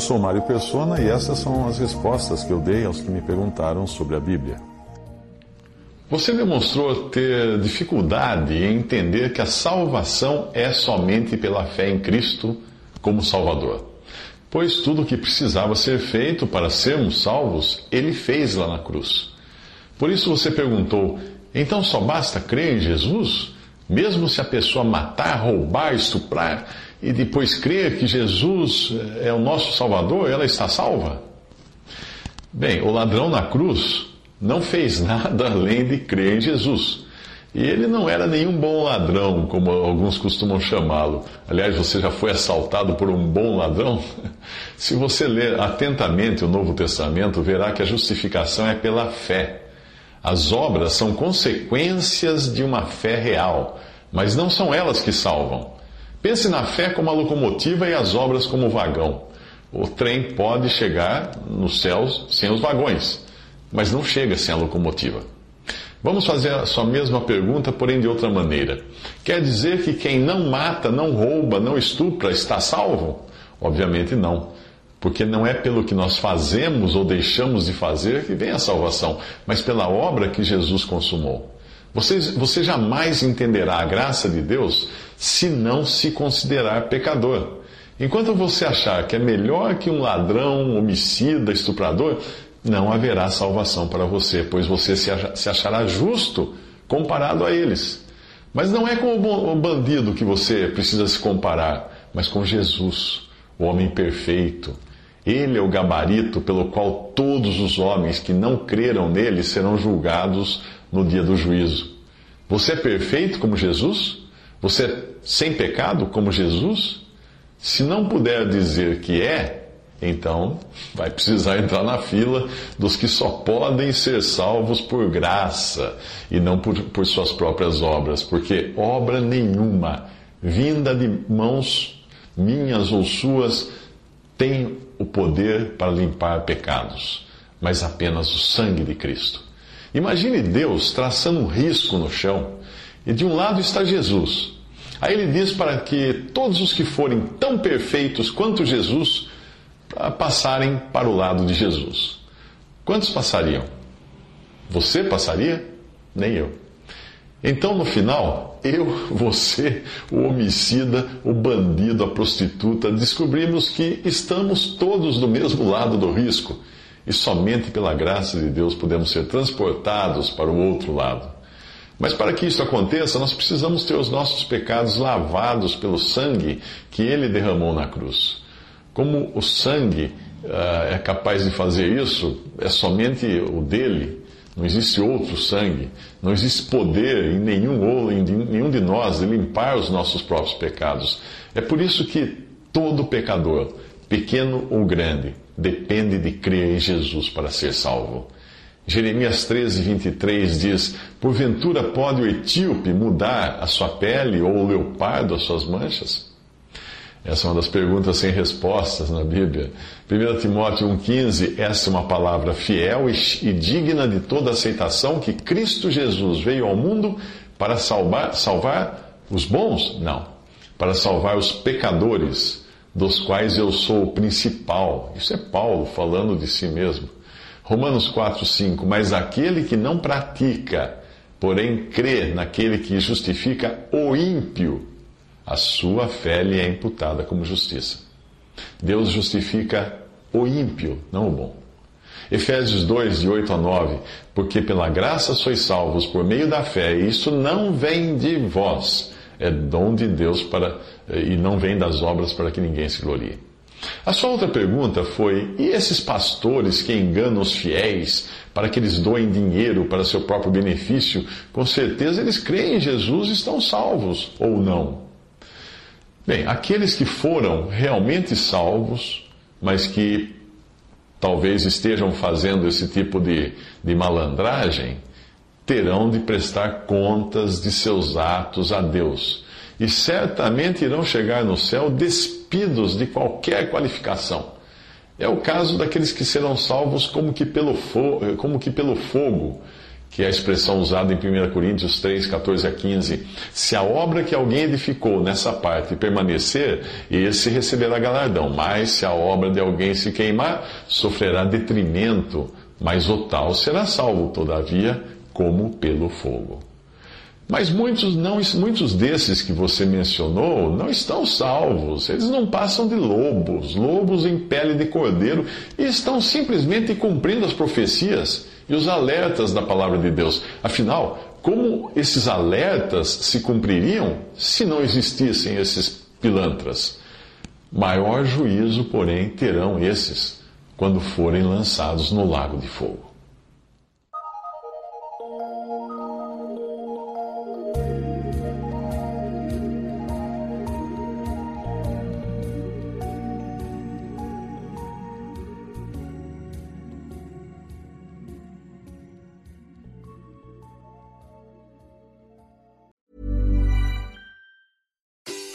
Eu sou Mário Persona e essas são as respostas que eu dei aos que me perguntaram sobre a Bíblia. Você demonstrou ter dificuldade em entender que a salvação é somente pela fé em Cristo como Salvador. Pois tudo o que precisava ser feito para sermos salvos, ele fez lá na cruz. Por isso você perguntou: então só basta crer em Jesus? Mesmo se a pessoa matar, roubar, estuprar e depois crer que Jesus é o nosso Salvador, ela está salva? Bem, o ladrão na cruz não fez nada além de crer em Jesus. E ele não era nenhum bom ladrão, como alguns costumam chamá-lo. Aliás, você já foi assaltado por um bom ladrão? Se você ler atentamente o Novo Testamento, verá que a justificação é pela fé. As obras são consequências de uma fé real, mas não são elas que salvam. Pense na fé como a locomotiva e as obras como o vagão. O trem pode chegar nos céus sem os vagões, mas não chega sem a locomotiva. Vamos fazer a sua mesma pergunta, porém de outra maneira. Quer dizer que quem não mata, não rouba, não estupra está salvo? Obviamente não. Porque não é pelo que nós fazemos ou deixamos de fazer que vem a salvação, mas pela obra que Jesus consumou. Você, você jamais entenderá a graça de Deus se não se considerar pecador. Enquanto você achar que é melhor que um ladrão, homicida, estuprador, não haverá salvação para você, pois você se achará justo comparado a eles. Mas não é com o bandido que você precisa se comparar, mas com Jesus, o homem perfeito. Ele é o gabarito pelo qual todos os homens que não creram nele serão julgados no dia do juízo. Você é perfeito como Jesus? Você é sem pecado como Jesus? Se não puder dizer que é, então vai precisar entrar na fila dos que só podem ser salvos por graça e não por, por suas próprias obras, porque obra nenhuma vinda de mãos minhas ou suas tem o poder para limpar pecados, mas apenas o sangue de Cristo. Imagine Deus traçando um risco no chão e de um lado está Jesus. Aí ele diz para que todos os que forem tão perfeitos quanto Jesus passarem para o lado de Jesus. Quantos passariam? Você passaria? Nem eu. Então, no final, eu, você, o homicida, o bandido, a prostituta, descobrimos que estamos todos do mesmo lado do risco e somente pela graça de Deus podemos ser transportados para o outro lado. Mas para que isso aconteça, nós precisamos ter os nossos pecados lavados pelo sangue que ele derramou na cruz. Como o sangue uh, é capaz de fazer isso, é somente o dele, não existe outro sangue, não existe poder em nenhum, ou em nenhum de nós de limpar os nossos próprios pecados. É por isso que todo pecador, pequeno ou grande, depende de crer em Jesus para ser salvo. Jeremias 13, 23 diz: Porventura pode o etíope mudar a sua pele ou o leopardo as suas manchas? Essa é uma das perguntas sem respostas na Bíblia. 1 Timóteo 1,15, essa é uma palavra fiel e digna de toda aceitação que Cristo Jesus veio ao mundo para salvar, salvar os bons? Não. Para salvar os pecadores, dos quais eu sou o principal. Isso é Paulo falando de si mesmo. Romanos 4,5, mas aquele que não pratica, porém crê naquele que justifica o ímpio, a sua fé lhe é imputada como justiça. Deus justifica o ímpio, não o bom. Efésios 2, de 8 a 9, porque pela graça sois salvos por meio da fé, e isso não vem de vós, é dom de Deus para, e não vem das obras para que ninguém se glorie. A sua outra pergunta foi: e esses pastores que enganam os fiéis para que eles doem dinheiro para seu próprio benefício? Com certeza eles creem em Jesus e estão salvos, ou não? Bem, aqueles que foram realmente salvos, mas que talvez estejam fazendo esse tipo de, de malandragem, terão de prestar contas de seus atos a Deus. E certamente irão chegar no céu despidos de qualquer qualificação. É o caso daqueles que serão salvos como que pelo, fo como que pelo fogo que é a expressão usada em 1 Coríntios 3, 14 a 15. Se a obra que alguém edificou nessa parte permanecer, esse receberá galardão, mas se a obra de alguém se queimar, sofrerá detrimento, mas o tal será salvo, todavia, como pelo fogo. Mas muitos, não, muitos desses que você mencionou não estão salvos. Eles não passam de lobos, lobos em pele de cordeiro, e estão simplesmente cumprindo as profecias e os alertas da palavra de Deus. Afinal, como esses alertas se cumpririam se não existissem esses pilantras? Maior juízo, porém, terão esses quando forem lançados no lago de fogo.